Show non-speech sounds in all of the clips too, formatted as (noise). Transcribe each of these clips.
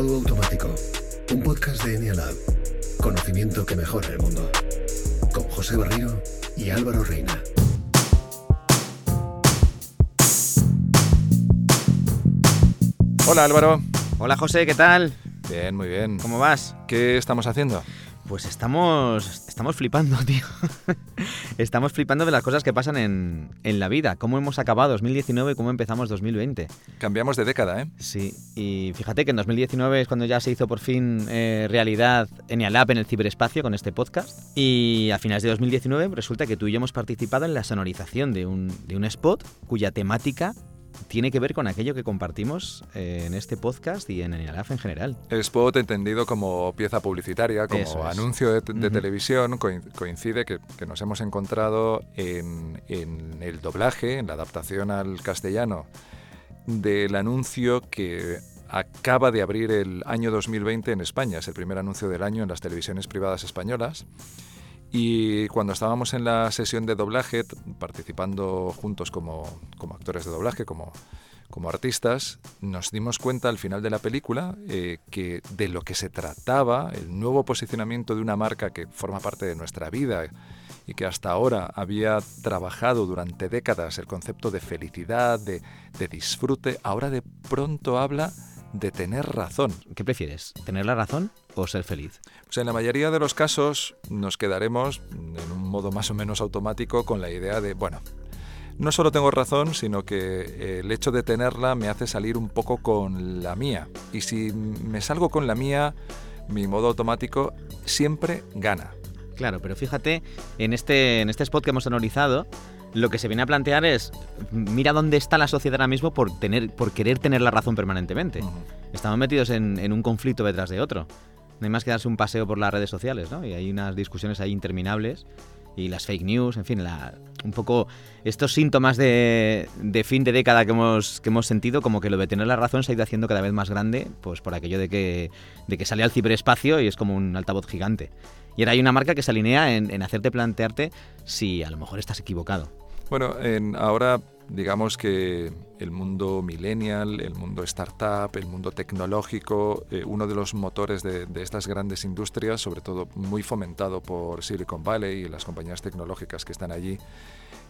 Modo Automático, un podcast de Enialab. Conocimiento que mejora el mundo. Con José Barrio y Álvaro Reina. Hola Álvaro. Hola José, ¿qué tal? Bien, muy bien. ¿Cómo vas? ¿Qué estamos haciendo? Pues estamos, estamos flipando, (laughs) tío. estamos flipando de las cosas que pasan en, en la vida. Cómo hemos acabado 2019 y cómo empezamos 2020. Cambiamos de década, ¿eh? Sí, y fíjate que en 2019 es cuando ya se hizo por fin eh, realidad Enialab en el ciberespacio con este podcast. Y a finales de 2019 resulta que tú y yo hemos participado en la sonorización de un, de un spot cuya temática tiene que ver con aquello que compartimos eh, en este podcast y en Enialaf en general. El spot entendido como pieza publicitaria, como Eso es. anuncio de, televisión, coin- coincide que, que nos hemos encontrado en, en el doblaje, en la adaptación al castellano del anuncio que acaba de abrir el año 2020 en España. Es el primer anuncio del año en las televisiones privadas españolas. Y cuando estábamos en la sesión de doblaje, participando juntos como, como actores de doblaje, como, como artistas, nos dimos cuenta al final de la película eh, que de lo que se trataba, el nuevo posicionamiento de una marca que forma parte de nuestra vida y que hasta ahora había trabajado durante décadas el concepto de felicidad, de, de disfrute, ahora de pronto habla de tener razón. ¿Qué prefieres? ¿Tener la razón o ser feliz? Pues en la mayoría de los casos nos quedaremos en un modo más o menos automático con la idea de, bueno, no solo tengo razón, sino que eh, el hecho de tenerla me hace salir un poco con la mía. Y si me salgo con la mía, mi modo automático siempre gana. Claro, pero fíjate, en este, en este spot que hemos analizado, lo que se viene a plantear es, mira dónde está la sociedad ahora mismo por, tener, por querer tener la razón permanentemente. Estamos metidos en, en un conflicto detrás de otro. No hay más que darse un paseo por las redes sociales, ¿no? Y hay unas discusiones ahí interminables y las fake news, en fin, un poco estos síntomas de, de fin de década que hemos, que hemos sentido, como que lo de tener la razón se ha ido haciendo cada vez más grande, pues por aquello de que, de que sale al ciberespacio y es como un altavoz gigante. Y ahora hay una marca que se alinea en, en hacerte plantearte si a lo mejor estás equivocado. Bueno, en- ahora digamos que el mundo millennial, el mundo startup, el mundo tecnológico, eh, uno de los motores de, estas grandes industrias, sobre todo muy fomentado por Silicon Valley y las compañías tecnológicas que están allí,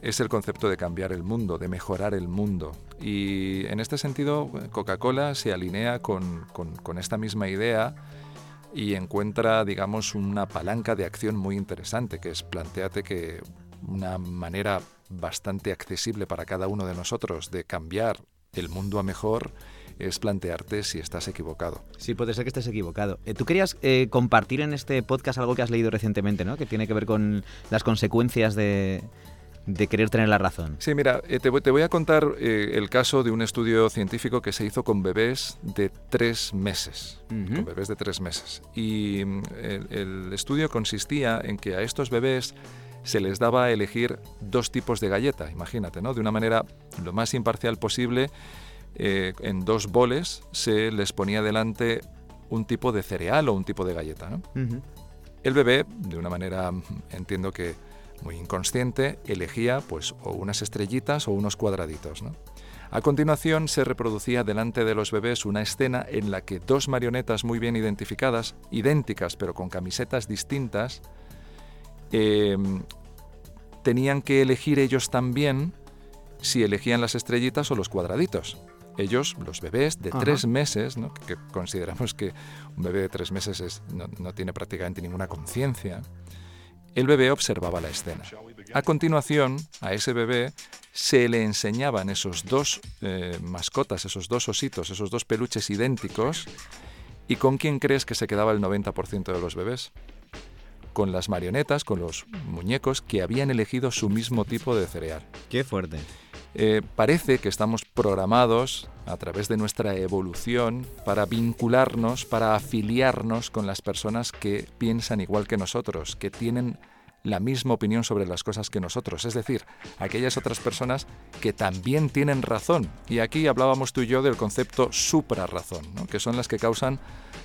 es el concepto de cambiar el mundo, de mejorar el mundo. Y en este sentido, Coca-Cola se alinea con- con esta misma idea y encuentra, digamos, una palanca de acción muy interesante, que es planteate que una manera bastante accesible para cada uno de nosotros de cambiar el mundo a mejor es plantearte si estás equivocado. Sí, puede ser que estés equivocado. Eh, Tú querías eh, compartir en este podcast algo que has leído recientemente, ¿no? Que tiene que ver con las consecuencias de, de querer tener la razón. Sí, mira, eh, te, voy- te voy a contar el caso de un estudio científico que se hizo con bebés de tres meses. Con bebés de tres meses. Y mm, el, el estudio consistía en que a estos bebés se les daba a elegir dos tipos de galleta, imagínate, ¿no? De una manera lo más imparcial posible, eh, en dos boles se les ponía delante un tipo de cereal o un tipo de galleta, ¿no? El bebé, de una manera, entiendo que muy inconsciente, elegía pues o unas estrellitas o unos cuadraditos. ¿no? A continuación se reproducía delante de los bebés una escena en la que dos marionetas muy bien identificadas, idénticas pero con camisetas distintas, eh, tenían que elegir ellos también si elegían las estrellitas o los cuadraditos. Ellos, los bebés de Ajá. tres meses, ¿no? que consideramos que un bebé de tres meses es- no, no tiene prácticamente ninguna conciencia, el bebé observaba la escena. A continuación, a ese bebé se le enseñaban esos dos eh, mascotas, esos dos ositos, esos dos peluches idénticos, ¿y con quién crees que se quedaba el 90% de los bebés? Con las marionetas, con los muñecos que habían elegido su mismo tipo de cereal. Qué fuerte. Eh, parece que estamos programados a través de nuestra evolución para vincularnos, para afiliarnos con las personas que piensan igual que nosotros, que tienen la misma opinión sobre las cosas que nosotros, es decir, aquellas otras personas que también tienen razón. Y aquí hablábamos tú y yo del concepto suprarrazón, ¿no? que son las que causan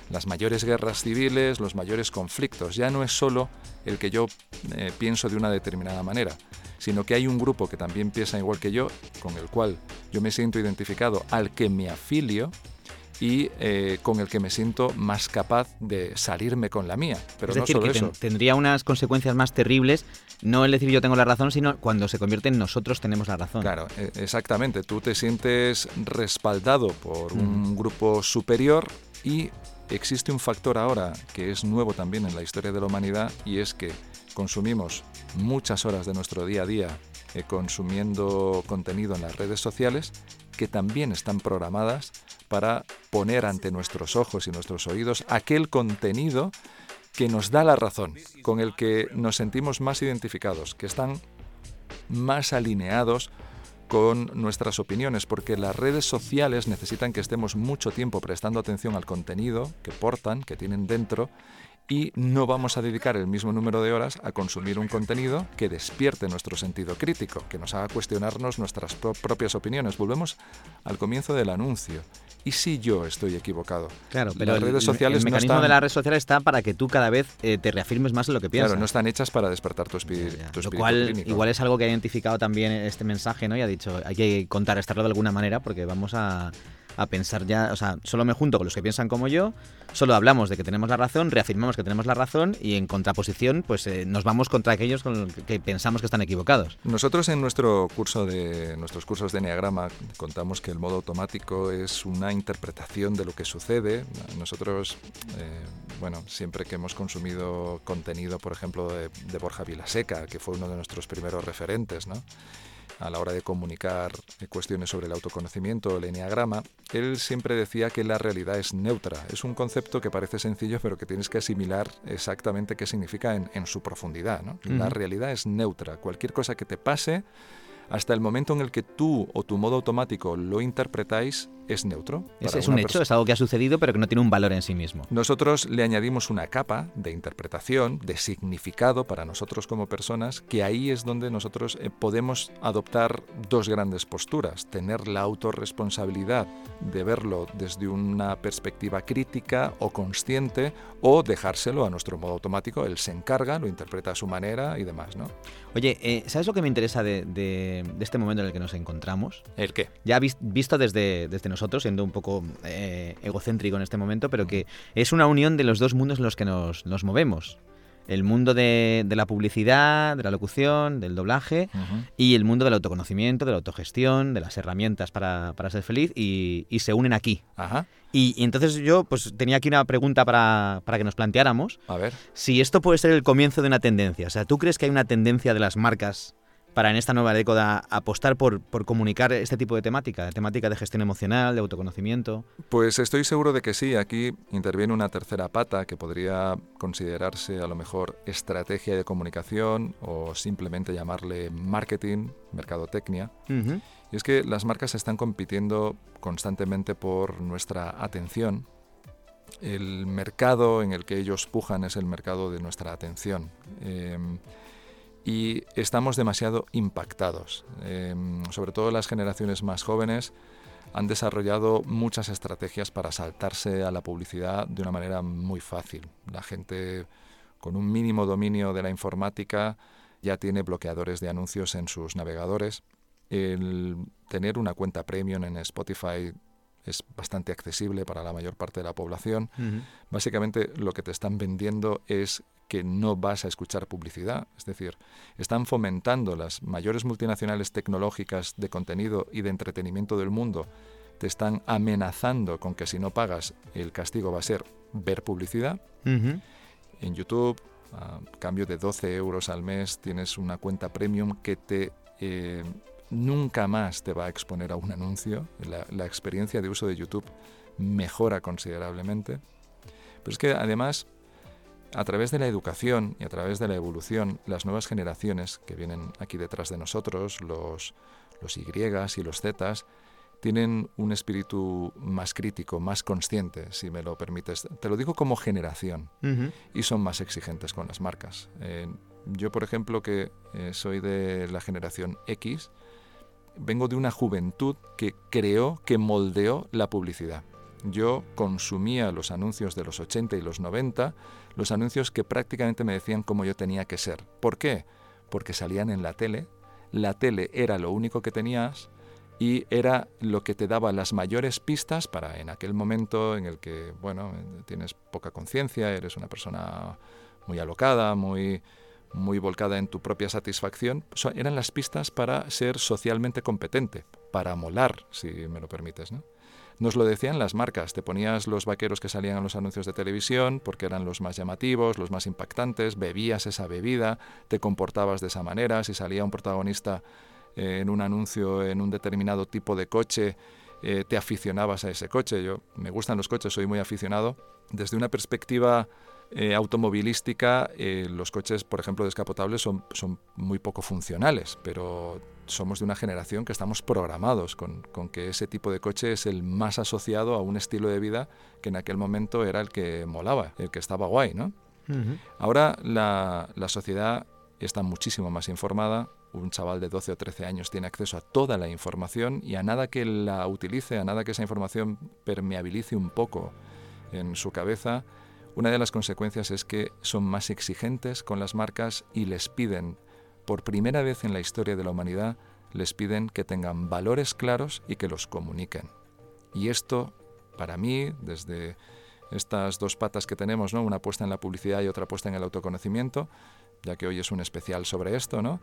las mayores guerras civiles, los mayores conflictos. Ya no es solo el que yo eh, pienso de una determinada manera, sino que hay un grupo que también piensa igual que yo, con el cual yo me siento identificado, al que me afilio, y eh, con el que me siento más capaz de salirme con la mía. Pero es no decir, solo que eso. ten- tendría unas consecuencias más terribles, no el decir yo tengo la razón, sino cuando se convierte en nosotros tenemos la razón. Claro, e- exactamente. Tú te sientes respaldado por Mm. un grupo superior y existe un factor ahora que es nuevo también en la historia de la humanidad y es que consumimos muchas horas de nuestro día a día eh, consumiendo contenido en las redes sociales que también están programadas para poner ante nuestros ojos y nuestros oídos aquel contenido que nos da la razón, con el que nos sentimos más identificados, que están más alineados con nuestras opiniones, porque las redes sociales necesitan que estemos mucho tiempo prestando atención al contenido que portan, que tienen dentro, y no vamos a dedicar el mismo número de horas a consumir un contenido que despierte nuestro sentido crítico, que nos haga cuestionarnos nuestras pro- propias opiniones. Volvemos al comienzo del anuncio. ¿Y si yo estoy equivocado? Claro, pero las el- redes sociales el no mecanismo están, de las redes sociales está para que tú cada vez eh, te reafirmes más en lo que piensas. claro, no están hechas para despertar tu, espi- Ya, tu Lo espíritu cual clínico. igual es algo que ha identificado también este mensaje, ¿no? Y ha dicho, hay que contrarrestarlo de alguna manera porque vamos a, a pensar ya, o sea, solo me junto con los que piensan como yo, solo hablamos de que tenemos la razón, reafirmamos que tenemos la razón y en contraposición, pues eh, nos vamos contra aquellos con los que, pensamos que están equivocados. Nosotros en nuestro curso de nuestros cursos de Enneagrama contamos que el modo automático es una interpretación de lo que sucede. Nosotros, eh, bueno, siempre que hemos consumido contenido, por ejemplo, de, de Borja Vilaseca, que fue uno de nuestros primeros referentes, ¿no? A la hora de comunicar cuestiones sobre el autoconocimiento, el enneagrama, él siempre decía que la realidad es neutra. Es un concepto que parece sencillo, pero que tienes que asimilar exactamente qué significa en, en su profundidad. ¿no? La realidad es neutra. Cualquier cosa que te pase, hasta el momento en el que tú o tu modo automático lo interpretáis, es neutro. Es, es un hecho, es algo que ha sucedido pero que no tiene un valor en sí mismo. nosotros le añadimos una capa de interpretación, de significado para nosotros como personas, que ahí es donde nosotros eh, podemos adoptar dos grandes posturas. Tener la autorresponsabilidad de verlo desde una perspectiva crítica o consciente o dejárselo a nuestro modo automático. Él se encarga, lo interpreta a su manera y demás, ¿no? Oye, eh, ¿sabes lo que me interesa de, de- de este momento en el que nos encontramos? ¿El qué? ya vis- visto desde, desde nosotros, siendo un poco eh, egocéntrico en este momento, pero que es una unión de los dos mundos en los que nos, nos movemos. El mundo de, de la publicidad, de la locución, del doblaje y el mundo del autoconocimiento, de la autogestión, de las herramientas para, para ser feliz y, y se unen aquí. Ajá. Y, y entonces yo pues tenía aquí una pregunta para, para que nos planteáramos A ver. si esto puede ser el comienzo de una tendencia. O sea, ¿tú crees que hay una tendencia de las marcas para en esta nueva década apostar por, por comunicar este tipo de temática, de temática de gestión emocional, de autoconocimiento? Pues estoy seguro de que sí. Aquí interviene una tercera pata que podría considerarse a lo mejor estrategia de comunicación o simplemente llamarle marketing, mercadotecnia. Y es que las marcas están compitiendo constantemente por nuestra atención. El mercado en el que ellos pujan es el mercado de nuestra atención. Em, y estamos demasiado impactados. Em, sobre todo las generaciones más jóvenes han desarrollado muchas estrategias para saltarse a la publicidad de una manera muy fácil. La gente con un mínimo dominio de la informática ya tiene bloqueadores de anuncios en sus navegadores. El tener una cuenta premium en Spotify es bastante accesible para la mayor parte de la población. Básicamente lo que te están vendiendo es que no vas a escuchar publicidad. Es decir, están fomentando las mayores multinacionales tecnológicas de contenido y de entretenimiento del mundo. Te están amenazando con que si no pagas, el castigo va a ser ver publicidad. En YouTube, a cambio de 12 euros al mes, tienes una cuenta premium que te eh, nunca más te va a exponer a un anuncio. La, la experiencia de uso de YouTube mejora considerablemente. Pero es que además, a través de la educación y a través de la evolución, las nuevas generaciones que vienen aquí detrás de nosotros, los, los Y y los Z, tienen un espíritu más crítico, más consciente, si me lo permites. Te lo digo como generación y son más exigentes con las marcas. Eh, yo, por ejemplo, que eh, soy de la generación X, vengo de una juventud que creó, que moldeó la publicidad. Yo consumía los anuncios de los 80 y los 90, los anuncios que prácticamente me decían cómo yo tenía que ser. ¿Por qué? Porque salían en la tele, la tele era lo único que tenías y era lo que te daba las mayores pistas para en aquel momento en el que, bueno, tienes poca conciencia, eres una persona muy alocada, muy, muy volcada en tu propia satisfacción, eran las pistas para ser socialmente competente, para molar, si me lo permites, ¿no? Nos lo decían las marcas, te ponías los vaqueros que salían en los anuncios de televisión porque eran los más llamativos, los más impactantes, bebías esa bebida, te comportabas de esa manera, si salía un protagonista eh, en un anuncio en un determinado tipo de coche, eh, te aficionabas a ese coche. Yo me gustan los coches, soy muy aficionado. Desde una perspectiva eh, automovilística, los coches, por ejemplo, descapotables son, son muy poco funcionales, pero somos de una generación que estamos programados con, que ese tipo de coche es el más asociado a un estilo de vida que en aquel momento era el que molaba, el que estaba guay, ¿no? Ahora la, la sociedad está muchísimo más informada, un chaval de 12 o 13 años tiene acceso a toda la información y a nada que la utilice, a nada que esa información permeabilice un poco en su cabeza, una de las consecuencias es que son más exigentes con las marcas y les piden, por primera vez en la historia de la humanidad, les piden que tengan valores claros y que los comuniquen. Y esto, para mí, desde estas dos patas que tenemos, ¿no? una puesta en la publicidad y otra puesta en el autoconocimiento, ya que hoy es un especial sobre esto, ¿no?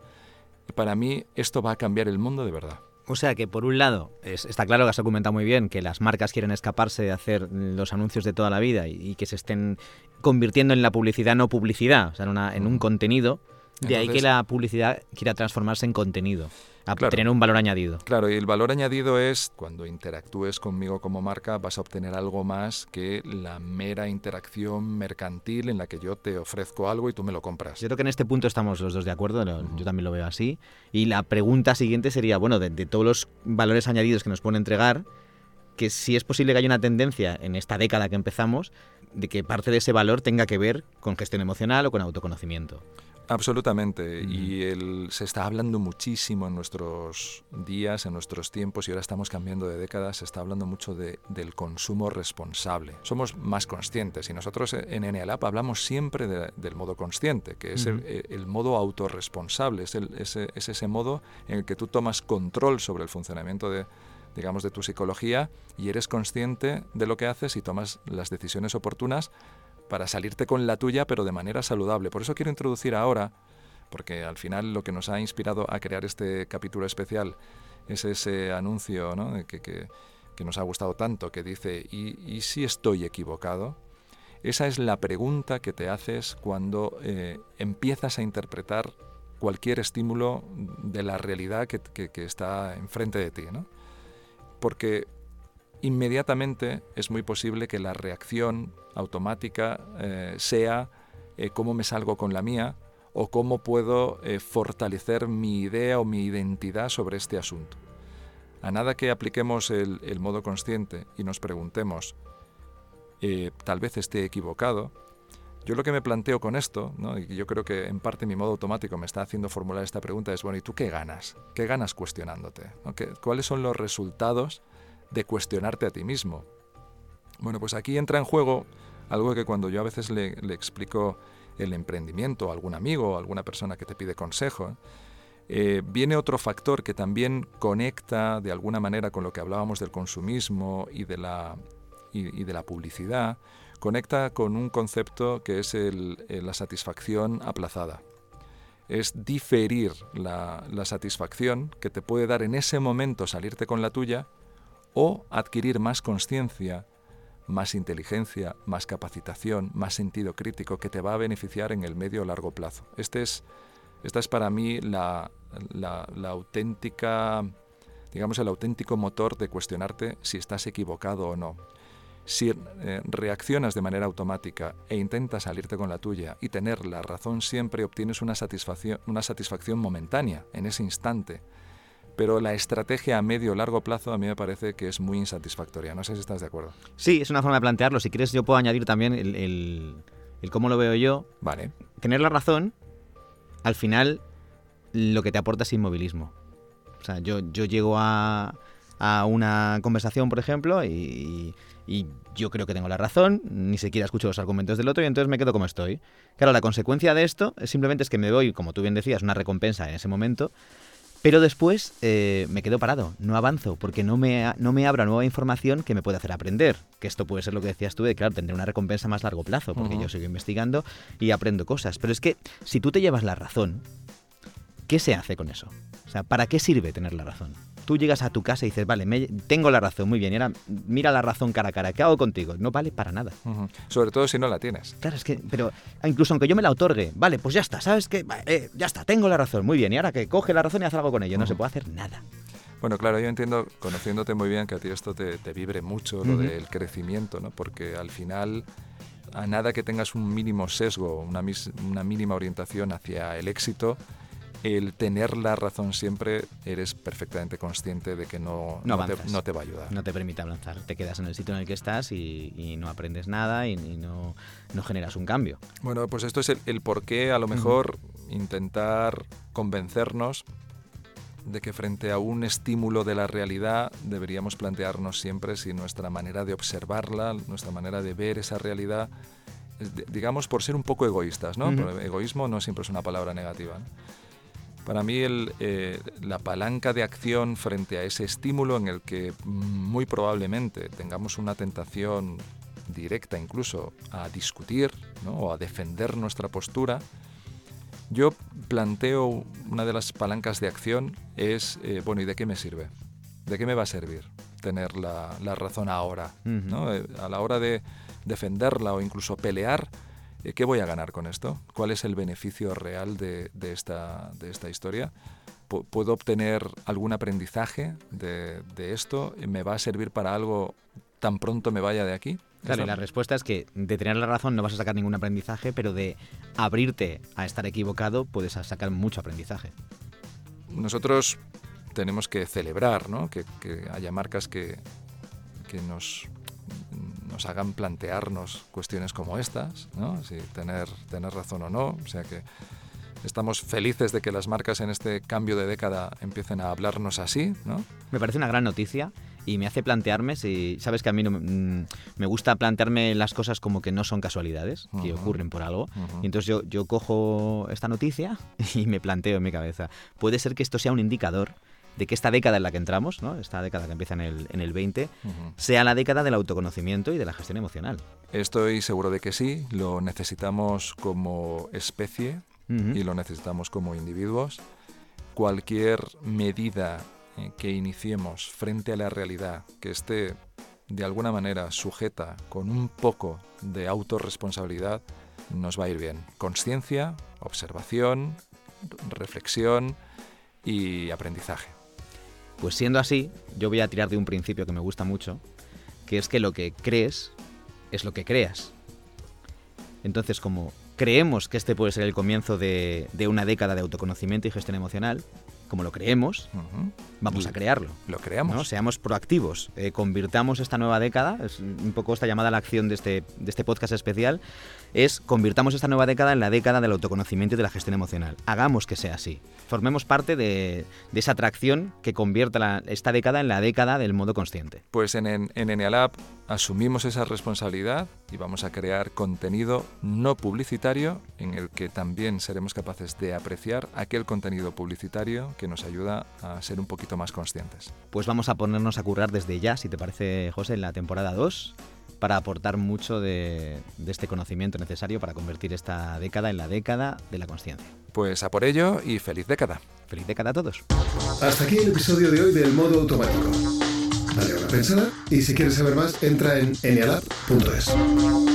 Para mí esto va a cambiar el mundo de verdad. O sea que por un lado, está claro que has comentado muy bien que las marcas quieren escaparse de hacer los anuncios de toda la vida y, que se estén convirtiendo en la publicidad no publicidad, o sea, en, en un contenido. De ahí que la publicidad quiera transformarse en contenido a tener un valor añadido. Claro, y el valor añadido es cuando interactúes conmigo como marca vas a obtener algo más que la mera interacción mercantil en la que yo te ofrezco algo y tú me lo compras. Yo creo que en este punto estamos los dos de acuerdo, yo también lo veo así. Y la pregunta siguiente sería, bueno, de, todos los valores añadidos que nos pueden entregar, que si es posible que haya una tendencia en esta década que empezamos de que parte de ese valor tenga que ver con gestión emocional o con autoconocimiento. Absolutamente. Y el, se está hablando muchísimo en nuestros días, en nuestros tiempos, y ahora estamos cambiando de décadas, se está hablando mucho de, del consumo responsable. Somos más conscientes y nosotros en NLAP hablamos siempre del modo consciente, que es el, modo autorresponsable, es, es, es ese modo en el que tú tomas control sobre el funcionamiento de, digamos, de tu psicología y eres consciente de lo que haces y tomas las decisiones oportunas para salirte con la tuya, pero de manera saludable. Por eso quiero introducir ahora, porque al final lo que nos ha inspirado a crear este capítulo especial es ese anuncio que, nos ha gustado tanto, que dice, ¿y, si estoy equivocado? Esa es la pregunta que te haces cuando eh, empiezas a interpretar cualquier estímulo de la realidad que, que está enfrente de ti. ¿no? Porque inmediatamente es muy posible que la reacción automática eh, sea eh, cómo me salgo con la mía o cómo puedo eh, fortalecer mi idea o mi identidad sobre este asunto. A nada que apliquemos el, modo consciente y nos preguntemos, tal vez esté equivocado, yo lo que me planteo con esto, y yo creo que en parte mi modo automático me está haciendo formular esta pregunta, es, bueno, ¿y tú qué ganas? ¿Qué ganas cuestionándote? ¿Cuáles son los resultados de cuestionarte a ti mismo. Bueno, pues aquí entra en juego algo que cuando yo a veces le, explico el emprendimiento a algún amigo o alguna persona que te pide consejo, eh, viene otro factor que también conecta de alguna manera con lo que hablábamos del consumismo y de la, y, de la publicidad, conecta con un concepto que es la satisfacción aplazada. Es diferir la, la satisfacción que te puede dar en ese momento salirte con la tuya o adquirir más conciencia, más inteligencia, más capacitación, más sentido crítico que te va a beneficiar en el medio o largo plazo. Este es, esta es para mí la, auténtica, digamos, el auténtico motor de cuestionarte si estás equivocado o no. Si eh, reaccionas de manera automática e intentas salirte con la tuya y tener la razón siempre, obtienes una satisfacción, una satisfacción momentánea en ese instante pero la estrategia a medio o largo plazo a mí me parece que es muy insatisfactoria. No sé si estás de acuerdo. Sí, es una forma de plantearlo. Si quieres, yo puedo añadir también el, cómo lo veo yo. Vale. Tener la razón, al final, lo que te aporta es inmovilismo. O sea, yo, yo llego a, una conversación, por ejemplo, y, y, yo creo que tengo la razón, ni siquiera escucho los argumentos del otro y entonces me quedo como estoy. Claro, la consecuencia de esto es simplemente es que me doy, como tú bien decías, una recompensa en ese momento, Pero después eh, me quedo parado, no avanzo, porque no me, no me abra nueva información que me puede hacer aprender. Que esto puede ser lo que decías tú, de claro, tendré una recompensa más largo plazo, porque yo sigo investigando y aprendo cosas. Pero es que si tú te llevas la razón, ¿qué se hace con eso? O sea, ¿para qué sirve tener la razón? Tú llegas a tu casa y dices, vale, me, tengo la razón, muy bien, y ahora mira la razón cara a cara, ¿qué hago contigo? No vale para nada. Sobre todo si no la tienes. Claro, es que, pero incluso aunque yo me la otorgue, vale, pues ya está, ¿sabes qué? Eh, ya está, tengo la razón, muy bien, y ahora que coge la razón y hace algo con ello, no se puede hacer nada. Bueno, claro, yo entiendo, conociéndote muy bien, que a ti esto te, vibre mucho, lo del crecimiento, ¿no? Porque al final, a nada que tengas un mínimo sesgo, una, una mínima orientación hacia el éxito, el tener la razón siempre, eres perfectamente consciente de que no, no, te, va a ayudar. No te permite avanzar. Te quedas en el sitio en el que estás y, no aprendes nada y, no, generas un cambio. Bueno, pues esto es el, por qué a lo mejor intentar convencernos de que frente a un estímulo de la realidad deberíamos plantearnos siempre si nuestra manera de observarla, nuestra manera de ver esa realidad, digamos por ser un poco egoístas, ¿no? Egoísmo no siempre es una palabra negativa. Para mí eh, la palanca de acción frente a ese estímulo en el que muy probablemente tengamos una tentación directa incluso a discutir o a defender nuestra postura, yo planteo una de las palancas de acción es, eh, bueno, ¿y de qué me sirve? ¿De qué me va a servir tener la, razón ahora? Eh, a la hora de defenderla o incluso pelear, ¿Qué voy a ganar con esto? ¿Cuál es el beneficio real de, esta, de esta historia? ¿Puedo obtener algún aprendizaje de, esto? ¿Me va a servir para algo tan pronto me vaya de aquí? Claro, y la respuesta es que de tener la razón no vas a sacar ningún aprendizaje, pero de abrirte a estar equivocado puedes sacar mucho aprendizaje. Nosotros tenemos que celebrar ¿no? que, haya marcas que, que nos nos hagan plantearnos cuestiones como estas, ¿no? si tener, tener razón o no. O sea que estamos felices de que las marcas en este cambio de década empiecen a hablarnos así. ¿no? Me parece una gran noticia y me hace plantearme si sabes que a mí no, mm, me gusta plantearme las cosas como que no son casualidades que ocurren por algo y entonces yo, yo cojo esta noticia (laughs) y me planteo en mi cabeza puede ser que esto sea un indicador de que esta década en la que entramos, ¿no? esta década que empieza en el, en el 20, sea la década del autoconocimiento y de la gestión emocional. Estoy seguro de que sí, lo necesitamos como especie y lo necesitamos como individuos. Cualquier medida eh, que iniciemos frente a la realidad que esté de alguna manera sujeta con un poco de autorresponsabilidad, nos va a ir bien. Conciencia, observación, reflexión y aprendizaje. Pues siendo así, yo voy a tirar de un principio que me gusta mucho, que es que lo que crees es lo que creas. Entonces, como creemos que este puede ser el comienzo de, una década de autoconocimiento y gestión emocional, como lo creemos, vamos a crearlo. Lo creamos. Seamos proactivos, eh, convirtamos esta nueva década, es un poco esta llamada a la acción de este, de este podcast especial, es convirtamos esta nueva década en la década del autoconocimiento y de la gestión emocional. Hagamos que sea así. Formemos parte de, esa atracción que convierta esta década en la década del modo consciente. Pues en, en, en Enealab asumimos esa responsabilidad y vamos a crear contenido no publicitario en el que también seremos capaces de apreciar aquel contenido publicitario que nos ayuda a ser un poquito más conscientes. Pues vamos a ponernos a currar desde ya, si te parece, José, en la temporada 2 para aportar mucho de, de, este conocimiento necesario para convertir esta década en la década de la conciencia. Pues a por ello y feliz década. Feliz década a todos. Hasta aquí el episodio de hoy del modo automático. Dale una pensada y si quieres saber más, entra en enialab.es.